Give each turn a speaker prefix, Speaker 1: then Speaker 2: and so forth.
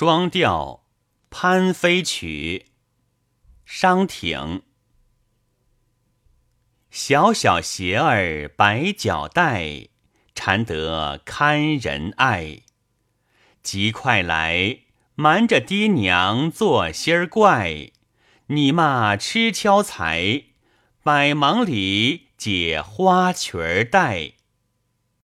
Speaker 1: 双调潘飞曲，商挺。小小鞋儿白脚带，缠得堪人爱。急快来，瞒着爹娘做心儿怪。你骂吃敲财，百忙里解花裙儿带。